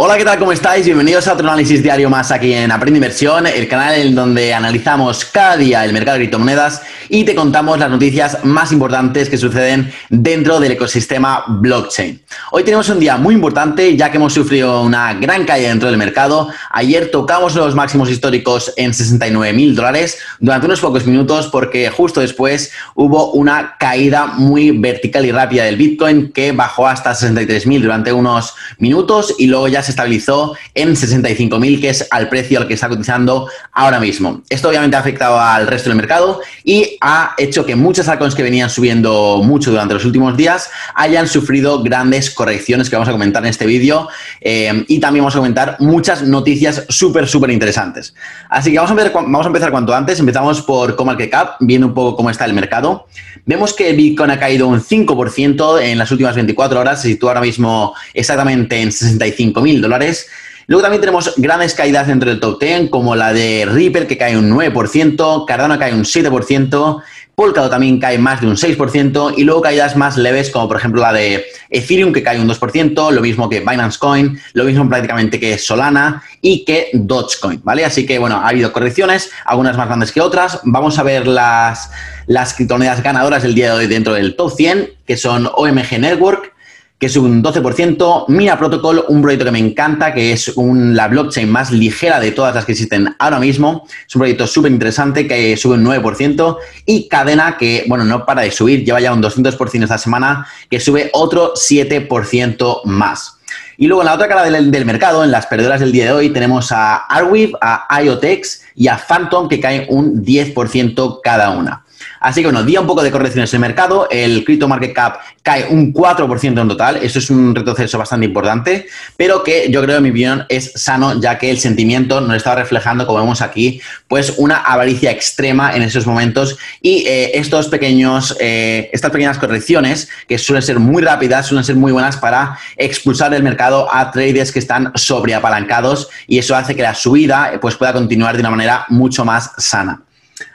Hola, ¿qué tal? ¿Cómo estáis? Bienvenidos a otro análisis diario más aquí en Aprende Inversión, el canal en donde analizamos cada día el mercado de criptomonedas y te contamos las noticias más importantes que suceden dentro del ecosistema blockchain. Hoy tenemos un día muy importante ya que hemos sufrido una gran caída dentro del mercado. Ayer tocamos los máximos históricos en 69 mil dólares durante unos pocos minutos porque justo después hubo una caída muy vertical y rápida del Bitcoin que bajó hasta 63 mil durante unos minutos y luego ya se estabilizó en 65.000, que es al precio al que está cotizando ahora mismo. Esto obviamente ha afectado al resto del mercado y ha hecho que muchas altcoins que venían subiendo mucho durante los últimos días hayan sufrido grandes correcciones que vamos a comentar en este vídeo eh, y también vamos a comentar muchas noticias súper, súper interesantes. Así que vamos a, ver, vamos a empezar cuanto antes. Empezamos por ComarketCap, viendo un poco cómo está el mercado. Vemos que Bitcoin ha caído un 5% en las últimas 24 horas, se sitúa ahora mismo exactamente en 65.000 dólares. Luego también tenemos grandes caídas dentro del top 10, como la de Ripple, que cae un 9%, Cardano cae un 7%, Polkadot también cae más de un 6%, y luego caídas más leves, como por ejemplo la de Ethereum, que cae un 2%, lo mismo que Binance Coin, lo mismo prácticamente que Solana y que Dogecoin, ¿vale? Así que, bueno, ha habido correcciones, algunas más grandes que otras. Vamos a ver las, las criptomonedas ganadoras del día de hoy dentro del top 100, que son OMG Network, que es un 12%, Mina Protocol, un proyecto que me encanta, que es la blockchain más ligera de todas las que existen ahora mismo. Es un proyecto súper interesante que sube un 9%. Y Cadena, que, bueno, no para de subir, lleva ya un 200% esta semana, que sube otro 7% más. Y luego en la otra cara del, del, mercado, en las perdedoras del día de hoy, tenemos a Arweave, a IoTex y a Phantom, que caen un 10% cada una. Así que bueno, día un poco de correcciones en el mercado. El Crypto Market Cap cae un 4% en total. Eso es un retroceso bastante importante, pero que yo creo, en mi opinión, es sano, ya que el sentimiento nos está reflejando, como vemos aquí, pues una avaricia extrema en esos momentos. Y eh, estos pequeños, eh, estas pequeñas correcciones, que suelen ser muy rápidas, suelen ser muy buenas para expulsar del mercado a traders que están sobreapalancados y eso hace que la subida pues, pueda continuar de una manera mucho más sana.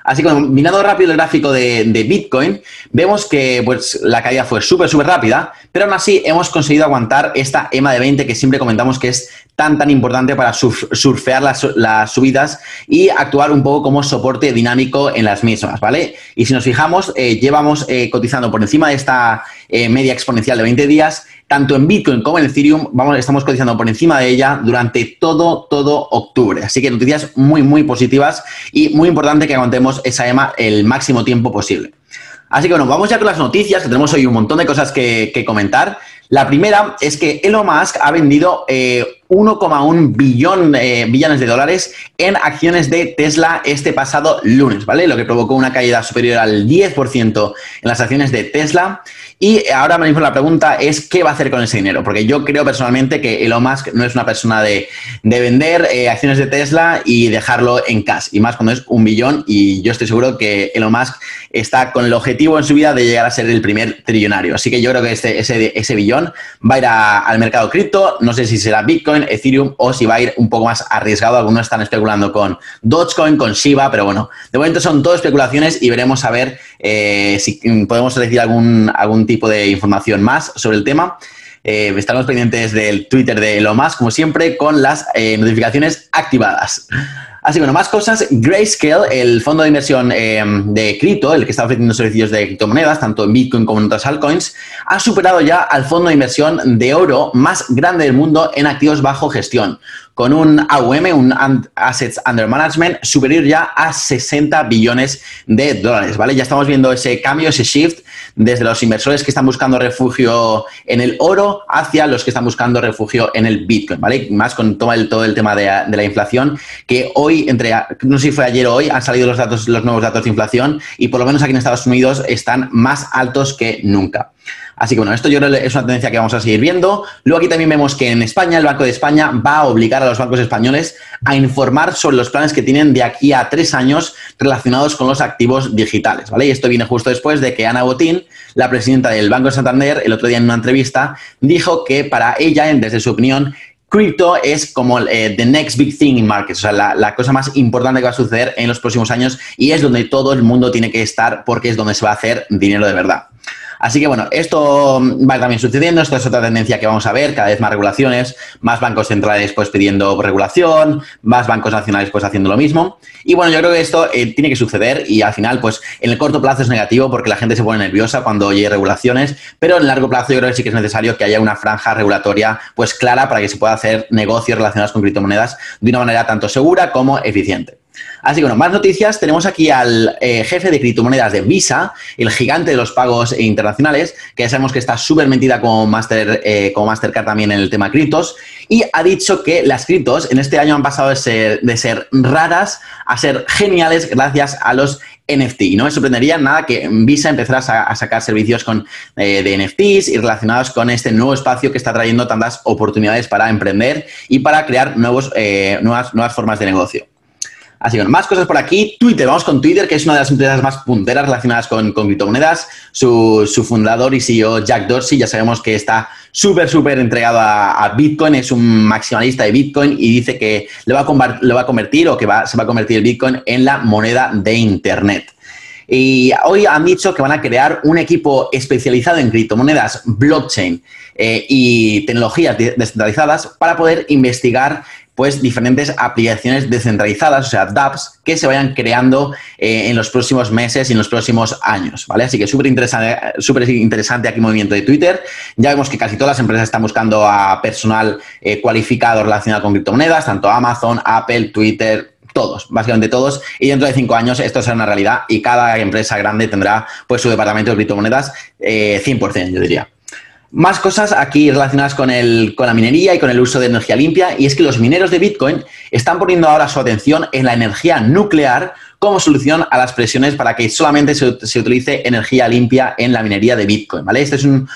Así que mirando rápido el gráfico de, Bitcoin, vemos que pues, la caída fue súper, súper rápida, pero aún así hemos conseguido aguantar esta EMA de 20 que siempre comentamos que es tan, tan importante para surfear las, subidas y actuar un poco como soporte dinámico en las mismas, ¿vale? Y si nos fijamos, eh, llevamos eh, cotizando por encima de esta eh, media exponencial de 20 días, tanto en Bitcoin como en Ethereum, vamos, estamos cotizando por encima de ella durante todo, todo octubre. Así que noticias muy, muy positivas y muy importante que aguantemos esa EMA el máximo tiempo posible. Así que bueno, vamos ya con las noticias, que tenemos hoy un montón de cosas que, comentar. La primera es que Elon Musk ha vendido 1,1 billón eh, billones de dólares en acciones de Tesla este pasado lunes, ¿vale? Lo que provocó una caída superior al 10% en las acciones de Tesla. Y ahora mismo la pregunta es qué va a hacer con ese dinero, porque yo creo personalmente que Elon Musk no es una persona de, vender eh, acciones de Tesla y dejarlo en cash, y más cuando es un billón, y yo estoy seguro que Elon Musk está con el objetivo en su vida de llegar a ser el primer trillonario. Así que yo creo que este, ese, ese billón va a ir al mercado cripto, no sé si será Bitcoin, Ethereum o si va a ir un poco más arriesgado. Algunos están especulando con Dogecoin, con Shiba, pero bueno, de momento son todo especulaciones y veremos a ver eh, si podemos decir algún, algún tipo de información más sobre el tema. Eh, estaremos pendientes del Twitter de lo más, como siempre, con las eh, notificaciones activadas. Así que, bueno, más cosas. Grayscale, el fondo de inversión de cripto, el que está ofreciendo servicios de criptomonedas, tanto en Bitcoin como en otras altcoins, ha superado ya al fondo de inversión de oro más grande del mundo en activos bajo gestión con un AUM, un Assets Under Management, superior ya a 60 billones de dólares, ¿vale? Ya estamos viendo ese cambio, ese shift desde los inversores que están buscando refugio en el oro hacia los que están buscando refugio en el Bitcoin, ¿vale? Más con todo el, todo el tema de, de la inflación, que hoy, entre, no sé si fue ayer o hoy, han salido los datos, los nuevos datos de inflación y por lo menos aquí en Estados Unidos están más altos que nunca. Así que bueno, esto yo creo que es una tendencia que vamos a seguir viendo. Luego aquí también vemos que en España, el Banco de España va a obligar a los bancos españoles a informar sobre los planes que tienen de aquí a tres años relacionados con los activos digitales, ¿vale? Y esto viene justo después de que Ana Botín, la presidenta del Banco de Santander, el otro día en una entrevista, dijo que para ella, desde su opinión, cripto es como eh, the next big thing in markets, o sea, la, la, cosa más importante que va a suceder en los próximos años y es donde todo el mundo tiene que estar porque es donde se va a hacer dinero de verdad. Así que bueno, esto va también sucediendo, esto es otra tendencia que vamos a ver, cada vez más regulaciones, más bancos centrales pues pidiendo regulación, más bancos nacionales pues haciendo lo mismo. Y bueno, yo creo que esto eh, tiene que suceder y al final pues en el corto plazo es negativo porque la gente se pone nerviosa cuando oye regulaciones, pero en el largo plazo yo creo que sí que es necesario que haya una franja regulatoria pues clara para que se pueda hacer negocios relacionados con criptomonedas de una manera tanto segura como eficiente. Así que bueno, más noticias. Tenemos aquí al eh, jefe de criptomonedas de Visa, el gigante de los pagos internacionales, que ya sabemos que está súper metida como, Master, eh, Mastercard también en el tema criptos, y ha dicho que las criptos en este año han pasado de ser, de ser raras a ser geniales gracias a los NFT. Y no me sorprendería nada que Visa empezara a, sacar servicios con, eh, de NFTs y relacionados con este nuevo espacio que está trayendo tantas oportunidades para emprender y para crear nuevos, nuevas, nuevas formas de negocio. Así que más cosas por aquí. Twitter, vamos con Twitter, que es una de las empresas más punteras relacionadas con, criptomonedas. Su, fundador y CEO Jack Dorsey, ya sabemos que está súper, súper entregado a, Bitcoin, es un maximalista de Bitcoin y dice que le va a, va a convertir o que se va a convertir el Bitcoin en la moneda de Internet. Y hoy han dicho que van a crear un equipo especializado en criptomonedas, blockchain eh, y tecnologías descentralizadas para poder investigar pues diferentes aplicaciones descentralizadas, o sea, dApps, que se vayan creando eh, en los próximos meses y en los próximos años, ¿vale? Así que súper interesante, súper interesante aquí el movimiento de Twitter. Ya vemos que casi todas las empresas están buscando a personal eh, cualificado relacionado con criptomonedas, tanto Amazon, Apple, Twitter, todos, básicamente todos, y dentro de cinco años esto será una realidad y cada empresa grande tendrá pues su departamento de criptomonedas eh, 100%, yo diría. Más cosas aquí relacionadas con, el, con la minería y con el uso de energía limpia, y es que los mineros de Bitcoin están poniendo ahora su atención en la energía nuclear como solución a las presiones para que solamente se, utilice energía limpia en la minería de Bitcoin, ¿vale? Este es un,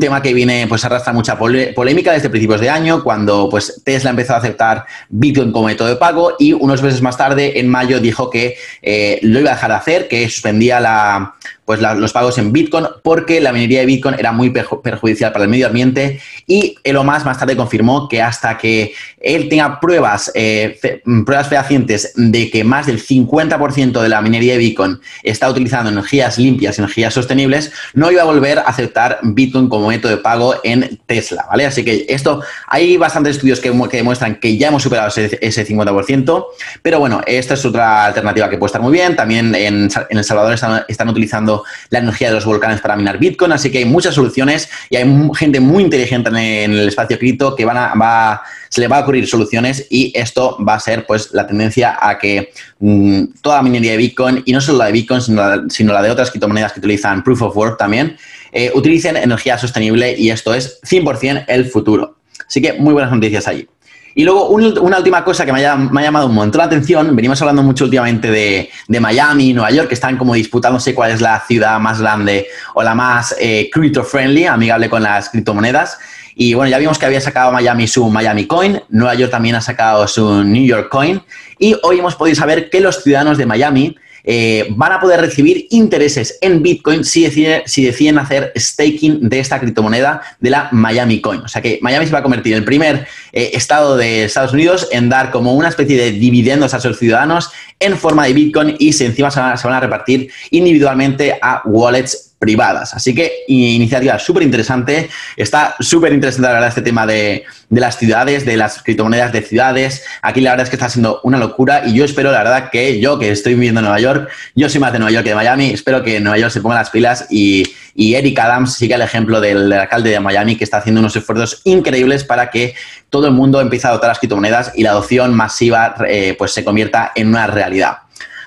tema que viene, pues arrastra mucha polémica desde principios de año, cuando pues Tesla empezó a aceptar Bitcoin como método de pago y unos meses más tarde, en mayo, dijo que eh, lo iba a dejar de hacer, que suspendía la, pues los pagos en Bitcoin porque la minería de Bitcoin era muy perjudicial para el medio ambiente y Elon Musk más tarde confirmó que hasta que él tenga pruebas, eh, pruebas fehacientes de que más del 50% de la minería de Bitcoin está utilizando energías limpias, energías sostenibles, no iba a volver a aceptar Bitcoin como método de pago en Tesla, ¿vale? Así que esto, hay bastantes estudios que, demuestran que ya hemos superado ese, 50%, pero bueno, esta es otra alternativa que puede estar muy bien. También en, El Salvador están utilizando la energía de los volcanes para minar Bitcoin, así que hay muchas soluciones y hay gente muy inteligente en el espacio cripto que van a, se le va a ocurrir soluciones y esto va a ser pues la tendencia a que mm, toda la minería de Bitcoin, y no solo la de Bitcoin, sino la, de otras criptomonedas que utilizan Proof of Work también, eh, utilicen energía sostenible y esto es 100% el futuro. Así que muy buenas noticias allí. Y luego, una última cosa que me ha, llamado un montón la atención, venimos hablando mucho últimamente de, de, Miami, Nueva York, que están como disputándose cuál es la ciudad más grande o la más eh, crypto-friendly, amigable con las criptomonedas. Y bueno, ya vimos que había sacado Miami su Miami Coin, Nueva York también ha sacado su New York Coin, y hoy hemos podido saber que los ciudadanos de Miami eh, van a poder recibir intereses en Bitcoin si deciden, si deciden hacer staking de esta criptomoneda de la Miami Coin. O sea que Miami se va a convertir en el primer eh, estado de Estados Unidos en dar como una especie de dividendos a sus ciudadanos en forma de Bitcoin y encima se van a repartir individualmente a wallets privadas. Así que iniciativa súper interesante. Está súper interesante la verdad este tema de, las ciudades, de las criptomonedas de ciudades. Aquí la verdad es que está siendo una locura y yo espero la verdad que yo que estoy viviendo en Nueva York, yo soy más de Nueva York que de Miami, espero que Nueva York se ponga las pilas y, Eric Adams siga el ejemplo del, alcalde de Miami que está haciendo unos esfuerzos increíbles para que todo el mundo empiece a adoptar las criptomonedas y la adopción masiva eh, pues se convierta en una realidad.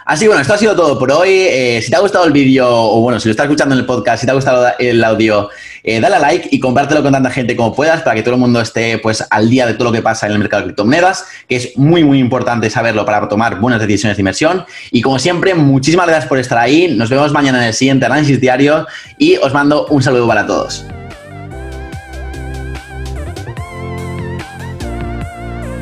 Así bueno, esto ha sido todo por hoy. Eh, si te ha gustado el vídeo, o bueno, si lo estás escuchando en el podcast, si te ha gustado el audio, eh, dale a like y compártelo con tanta gente como puedas para que todo el mundo esté pues al día de todo lo que pasa en el mercado de criptomonedas, que es muy, muy importante saberlo para tomar buenas decisiones de inversión. Y como siempre, muchísimas gracias por estar ahí. Nos vemos mañana en el siguiente análisis diario y os mando un saludo para todos.